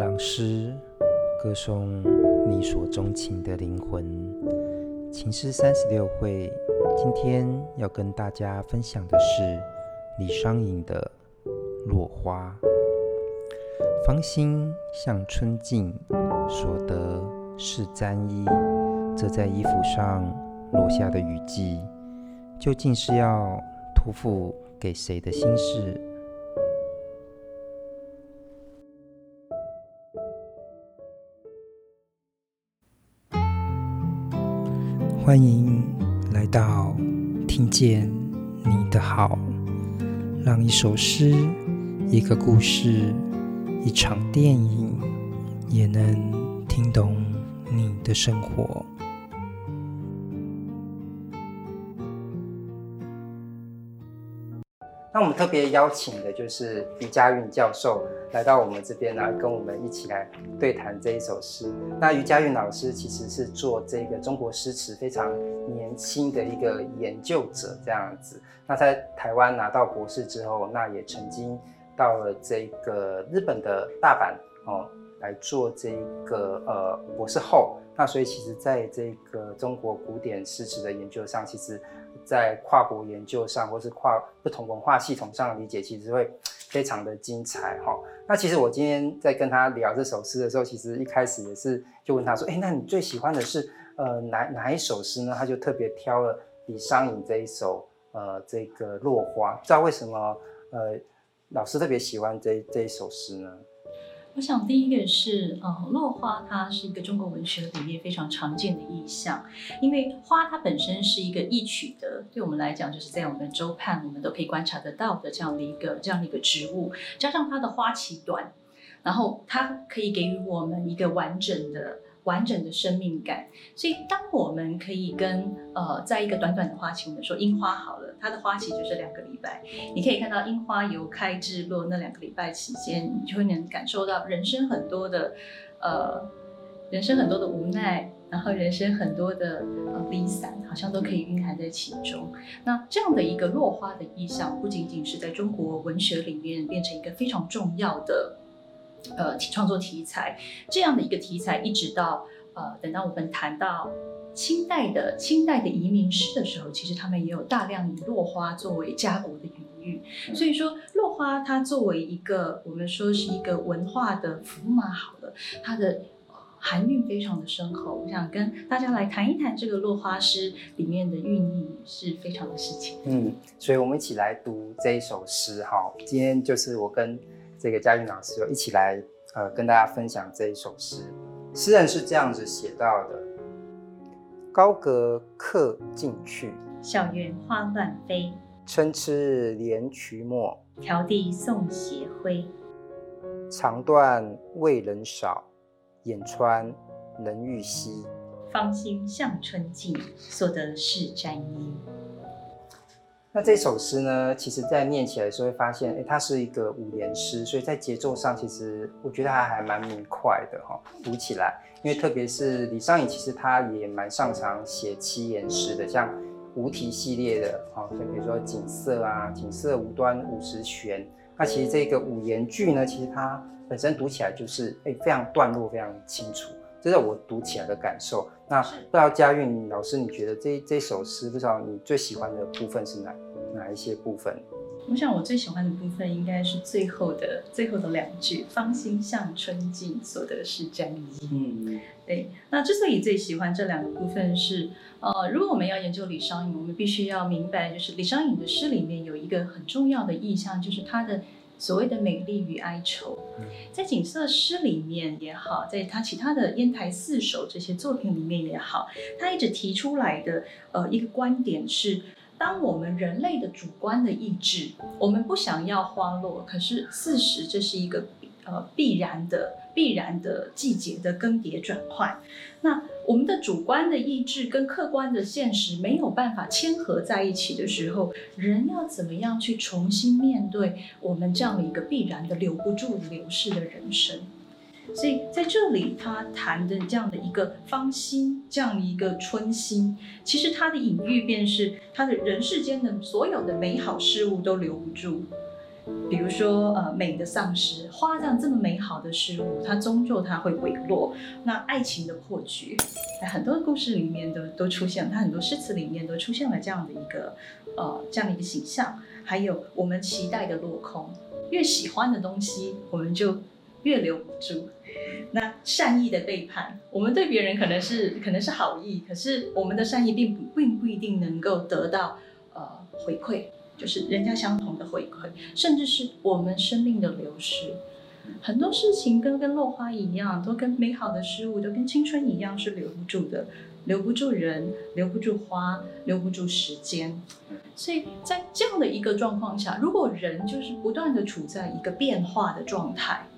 朗诗歌颂你所钟情的灵魂，情诗三十六会，今天要跟大家分享的是李商隐的《落花》。芳心向春尽，所得是沾衣。这在衣服上落下的雨迹，究竟是要托付给谁的心事？欢迎来到听见你的好，让一首诗、一个故事、一场电影，也能听懂你的生活。那我们特别邀请的就是余佳运教授来到我们这边来跟我们一起来对谈这一首诗。那余佳运老师其实是做这个中国诗词非常年轻的一个研究者，这样子。那在台湾拿到博士之后，那也曾经到了这个日本的大阪哦来做这个呃博士后。那所以其实在这个中国古典诗词的研究上，其实。在跨国研究上，或是跨不同文化系统上的理解，其实会非常的精彩哈。那其实我今天在跟他聊这首诗的时候，其实一开始也是就问他说：“哎，那你最喜欢的是呃哪哪一首诗呢？”他就特别挑了李商隐这一首呃这个《落花》，不知道为什么呃老师特别喜欢这这一首诗呢？我想第一个是，呃，落花它是一个中国文学里面非常常见的意象，因为花它本身是一个易取的，对我们来讲就是在我们周畔我们都可以观察得到的这样的一个这样的一个植物，加上它的花期短，然后它可以给予我们一个完整的。完整的生命感，所以当我们可以跟呃，在一个短短的花期，我们说樱花好了，它的花期就是两个礼拜。你可以看到樱花由开至落那两个礼拜期间，你就会能感受到人生很多的呃，人生很多的无奈，然后人生很多的呃离散，好像都可以蕴含在其中。那这样的一个落花的意象，不仅仅是在中国文学里面变成一个非常重要的。呃，创作题材这样的一个题材，一直到呃，等到我们谈到清代的清代的移民诗的时候，其实他们也有大量以落花作为家国的隐喻。所以说，落花它作为一个我们说是一个文化的符码，好了，它的含韵非常的深厚。我想跟大家来谈一谈这个落花诗里面的寓意是非常的深情。嗯，所以我们一起来读这一首诗哈。今天就是我跟。这个佳运老师就一起来，呃，跟大家分享这一首诗。诗人是这样子写到的：高阁客尽去，小园花乱飞。参差连瞿陌，迢递送斜晖。肠断味人少，眼穿能欲稀。芳心向春尽，所得是沾衣。那这首诗呢，其实在念起来的时候会发现，哎，它是一个五言诗，所以在节奏上，其实我觉得它还蛮明快的哈，读起来。因为特别是李商隐，其实他也蛮擅长写七言诗的，像无题系列的，哈，就比如说锦瑟啊，锦瑟无端五十弦。那其实这个五言句呢，其实它本身读起来就是，哎，非常段落非常清楚。这是我读起来的感受。那不知道佳韵老师，你觉得这这首诗，不知道你最喜欢的部分是哪哪一些部分？我想我最喜欢的部分应该是最后的最后的两句：“芳心向春尽，所得是沾衣。”嗯，对。那之所以最喜欢这两个部分是，呃，如果我们要研究李商隐，我们必须要明白，就是李商隐的诗里面有一个很重要的意象，就是他的。所谓的美丽与哀愁，在景色诗里面也好，在他其他的烟台四首这些作品里面也好，他一直提出来的呃一个观点是，当我们人类的主观的意志，我们不想要花落，可是事实这是一个呃必然的。必然的季节的更迭转换，那我们的主观的意志跟客观的现实没有办法牵合在一起的时候，人要怎么样去重新面对我们这样的一个必然的留不住流逝的人生？所以在这里，他谈的这样的一个芳心，这样一个春心，其实他的隐喻便是他的人世间的所有的美好事物都留不住。比如说，呃，美的丧失，花这样这么美好的事物，它终究它会毁落。那爱情的破局，在很多故事里面都都出现了，它很多诗词里面都出现了这样的一个，呃，这样的一个形象。还有我们期待的落空，越喜欢的东西，我们就越留不住。那善意的背叛，我们对别人可能是可能是好意，可是我们的善意并不并不一定能够得到呃回馈。就是人家相同的回馈，甚至是我们生命的流逝，很多事情跟跟落花一样，都跟美好的事物，都跟青春一样是留不住的，留不住人，留不住花，留不住时间。所以在这样的一个状况下，如果人就是不断的处在一个变化的状态，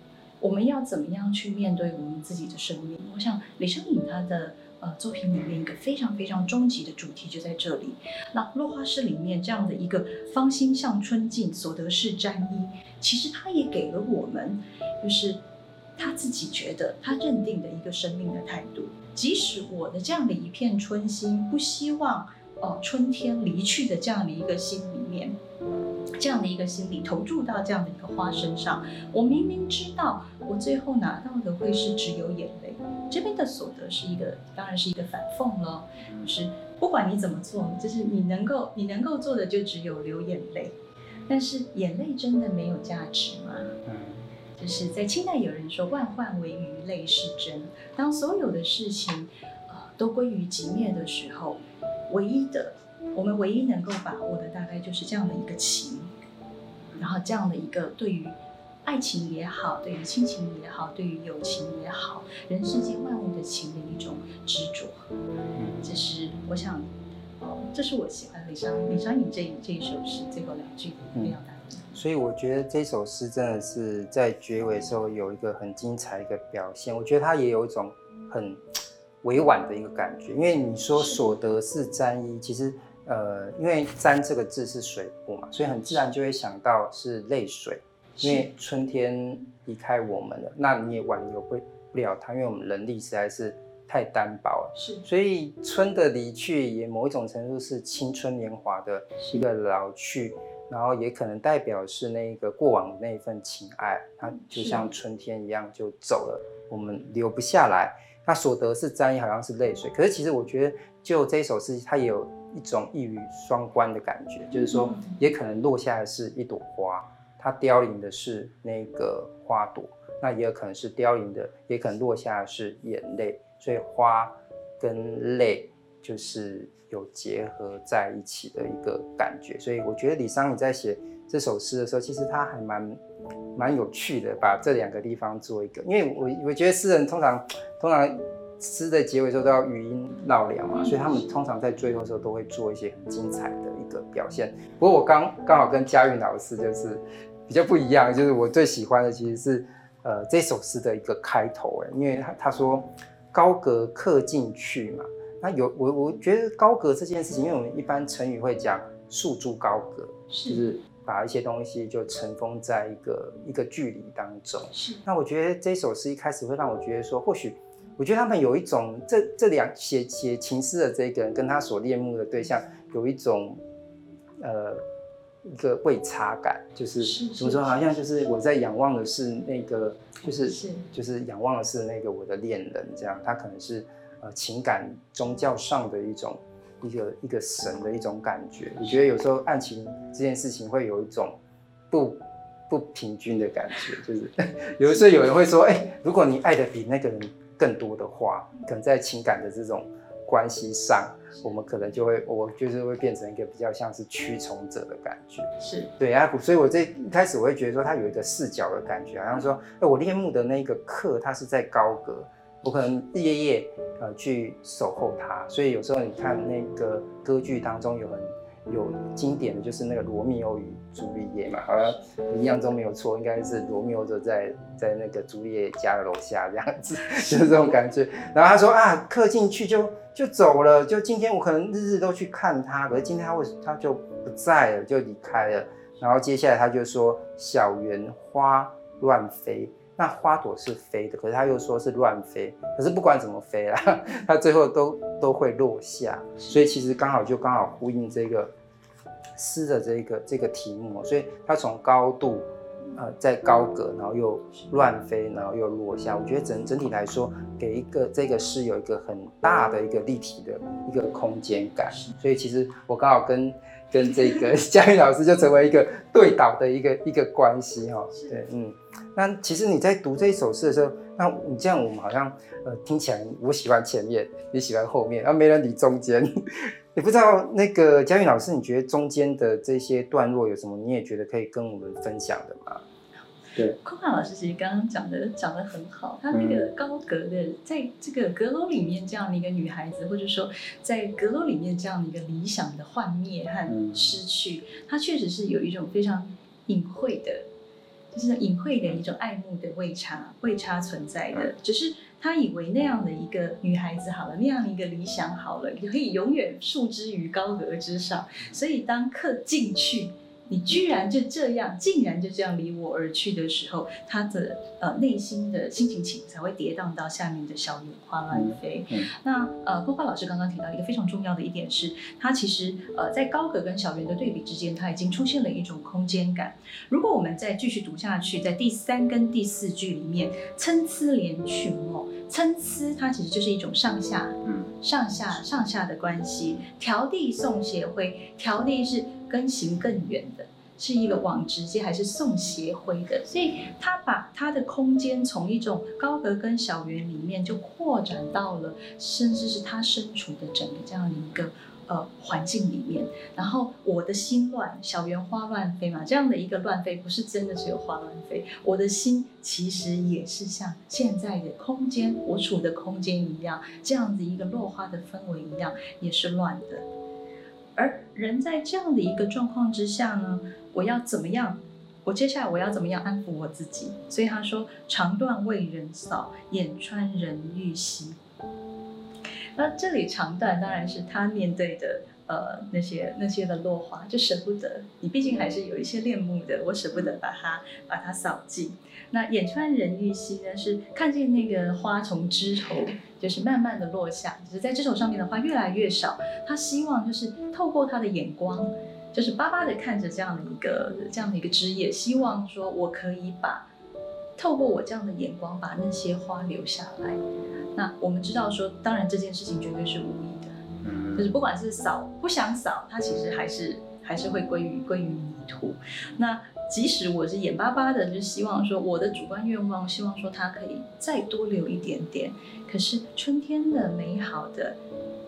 我们要怎么样去面对我们自己的生命？我想李商隐他的。呃，作品里面一个非常非常终极的主题就在这里。那落花诗里面这样的一个芳心向春尽，所得是沾衣，其实他也给了我们，就是他自己觉得他认定的一个生命的态度。即使我的这样的一片春心，不希望呃春天离去的这样的一个心里面。这样的一个心理投注到这样的一个花身上，我明明知道我最后拿到的会是只有眼泪。这边的所得是一个，当然是一个反讽了，就是不管你怎么做，就是你能够你能够做的就只有流眼泪。但是眼泪真的没有价值吗？嗯，就是在清代有人说万患为余泪是真。当所有的事情呃都归于寂灭的时候，唯一的。我们唯一能够把握的，大概就是这样的一个情，然后这样的一个对于爱情也好，对于亲情也好，对于友情也好，人世间万物的情的一种执着。这是我想，哦，这是我喜欢李商李商隐这这一首诗最后两句的表达。所以我觉得这首诗真的是在结尾的时候有一个很精彩的一个表现。我觉得它也有一种很委婉的一个感觉，因为你说所得是沾衣，其实。呃，因为“沾”这个字是水部嘛，所以很自然就会想到是泪水。因为春天离开我们了，那你也挽留不不了他，因为我们人力实在是太单薄了。是，所以春的离去也某一种程度是青春年华的一个老去，然后也可能代表是那个过往的那一份情爱，它就像春天一样就走了，我们留不下来。那所得是沾衣，好像是泪水，可是其实我觉得，就这一首诗，它也有。一种一语双关的感觉，就是说，也可能落下的是一朵花，它凋零的是那个花朵，那也有可能是凋零的，也可能落下的是眼泪，所以花跟泪就是有结合在一起的一个感觉。所以我觉得李商隐在写这首诗的时候，其实他还蛮蛮有趣的，把这两个地方做一个，因为我我觉得诗人通常通常。诗的结尾时候都要余音绕梁嘛，所以他们通常在最后的时候都会做一些很精彩的一个表现。不过我刚刚好跟佳韵老师就是比较不一样，就是我最喜欢的其实是呃这首诗的一个开头，哎，因为他他说高阁客进去嘛，那有我我觉得高阁这件事情，因为我们一般成语会讲束之高阁，就是把一些东西就尘封在一个一个距离当中。是，那我觉得这首诗一开始会让我觉得说或许。我觉得他们有一种，这这两写写情诗的这个人跟他所恋慕的对象有一种，呃，一个未差感，就是怎么说，好像就是我在仰望的是那个，就是就是仰望的是那个我的恋人，这样，他可能是呃情感宗教上的一种一个一个神的一种感觉。我觉得有时候爱情这件事情会有一种不不平均的感觉，就是 有的时候有人会说，哎、欸，如果你爱的比那个人。更多的话，可能在情感的这种关系上，我们可能就会，我就是会变成一个比较像是驱虫者的感觉。是对啊，所以我这一开始我会觉得说，他有一个视角的感觉，好像说，哎，我恋慕的那个客，他是在高阁，我可能日夜夜呃去守候他。所以有时候你看那个歌剧当中有很。有经典的就是那个罗密欧与朱丽叶嘛，好像印象中没有错，应该是罗密欧就在在那个朱丽叶家的楼下这样子，就是这种感觉。然后他说啊，刻进去就就走了，就今天我可能日日都去看他，可是今天他为他就不在了，就离开了。然后接下来他就说小园花乱飞。那花朵是飞的，可是他又说是乱飞。可是不管怎么飞啦，它最后都都会落下。所以其实刚好就刚好呼应这个诗的这个这个题目，所以它从高度。呃，在高阁，然后又乱飞，然后又落下。我觉得整整体来说，给一个这个是有一个很大的一个立体的一个空间感。所以其实我刚好跟跟这个 佳韵老师就成为一个对导的一个一个关系哈。对，嗯。那其实你在读这一首诗的时候，那你这样我们好像呃听起来，我喜欢前面，你喜欢后面，然后没人理中间。也不知道那个佳韵老师，你觉得中间的这些段落有什么？你也觉得可以跟我们分享的吗？对，空华老师其实刚刚讲的讲的很好，他那个高阁的，在这个阁楼里面这样的一个女孩子，或者说在阁楼里面这样的一个理想的幻灭和失去，她确实是有一种非常隐晦的，就是隐晦的一种爱慕的未差未差存在的，只是他以为那样的一个女孩子好了，那样的一个理想好了，可以永远束之于高阁之上，所以当刻进去。你居然就这样，竟然就这样离我而去的时候，他的呃内心的心情情才会跌宕到下面的小园花乱飞。嗯嗯、那呃，郭花老师刚刚提到一个非常重要的一点是，他其实呃在高格跟小园的对比之间，他已经出现了一种空间感。如果我们再继续读下去，在第三跟第四句里面，参差连群哦，参差它其实就是一种上下，嗯，上下上下的关系。迢递送斜晖，迢递是。跟行更远的，是一个往直接还是送斜晖的？所以他把他的空间从一种高阁跟小园里面就扩展到了，甚至是他身处的整个这样的一个呃环境里面。然后我的心乱，小园花乱飞嘛，这样的一个乱飞不是真的只有花乱飞，我的心其实也是像现在的空间，我处的空间一样，这样子一个落花的氛围一样，也是乱的。而人在这样的一个状况之下呢，我要怎么样？我接下来我要怎么样安抚我自己？所以他说：“肠断为人扫，眼穿人欲稀。”那这里肠断当然是他面对的呃那些那些的落花，就舍不得。你毕竟还是有一些恋慕的，我舍不得把它把它扫尽。那眼穿人欲稀呢，是看见那个花从枝头就是慢慢的落下，就是在枝头上面的花越来越少。他希望就是透过他的眼光，就是巴巴的看着这样的一个这样的一个枝叶，希望说我可以把透过我这样的眼光把那些花留下来。那我们知道说，当然这件事情绝对是无意的，就是不管是扫不想扫，它其实还是还是会归于归于泥土。那即使我是眼巴巴的，就希望说我的主观愿望，希望说它可以再多留一点点。可是春天的美好的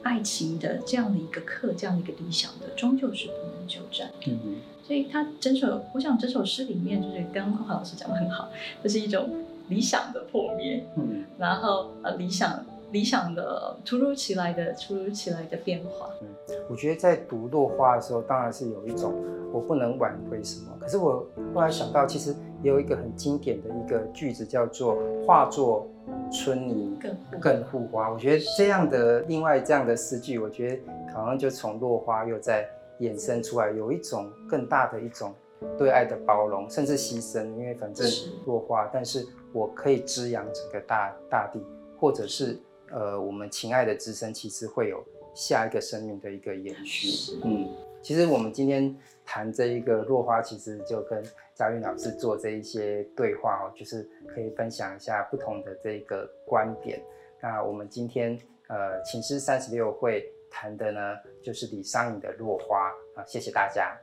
爱情的这样的一个课，这样的一个理想的，终究是不能久战。嗯嗯。所以他整首，我想整首诗里面，就是刚刚空华老师讲的很好，这是一种理想的破灭。嗯。然后呃，理想。理想的突如其来的突如其来的变化。嗯，我觉得在读落花的时候，当然是有一种我不能挽回什么。可是我后来想到，其实也有一个很经典的一个句子，叫做“化作春泥更护花”。我觉得这样的另外这样的诗句，我觉得好像就从落花又在衍生出来，有一种更大的一种对爱的包容，甚至牺牲。因为反正落花，但是我可以滋养整个大大地，或者是。呃，我们情爱的滋生其实会有下一个生命的一个延续。嗯，其实我们今天谈这一个落花，其实就跟佳韵老师做这一些对话哦，就是可以分享一下不同的这个观点。那我们今天呃，情诗三十六会谈的呢，就是李商隐的落花啊，谢谢大家。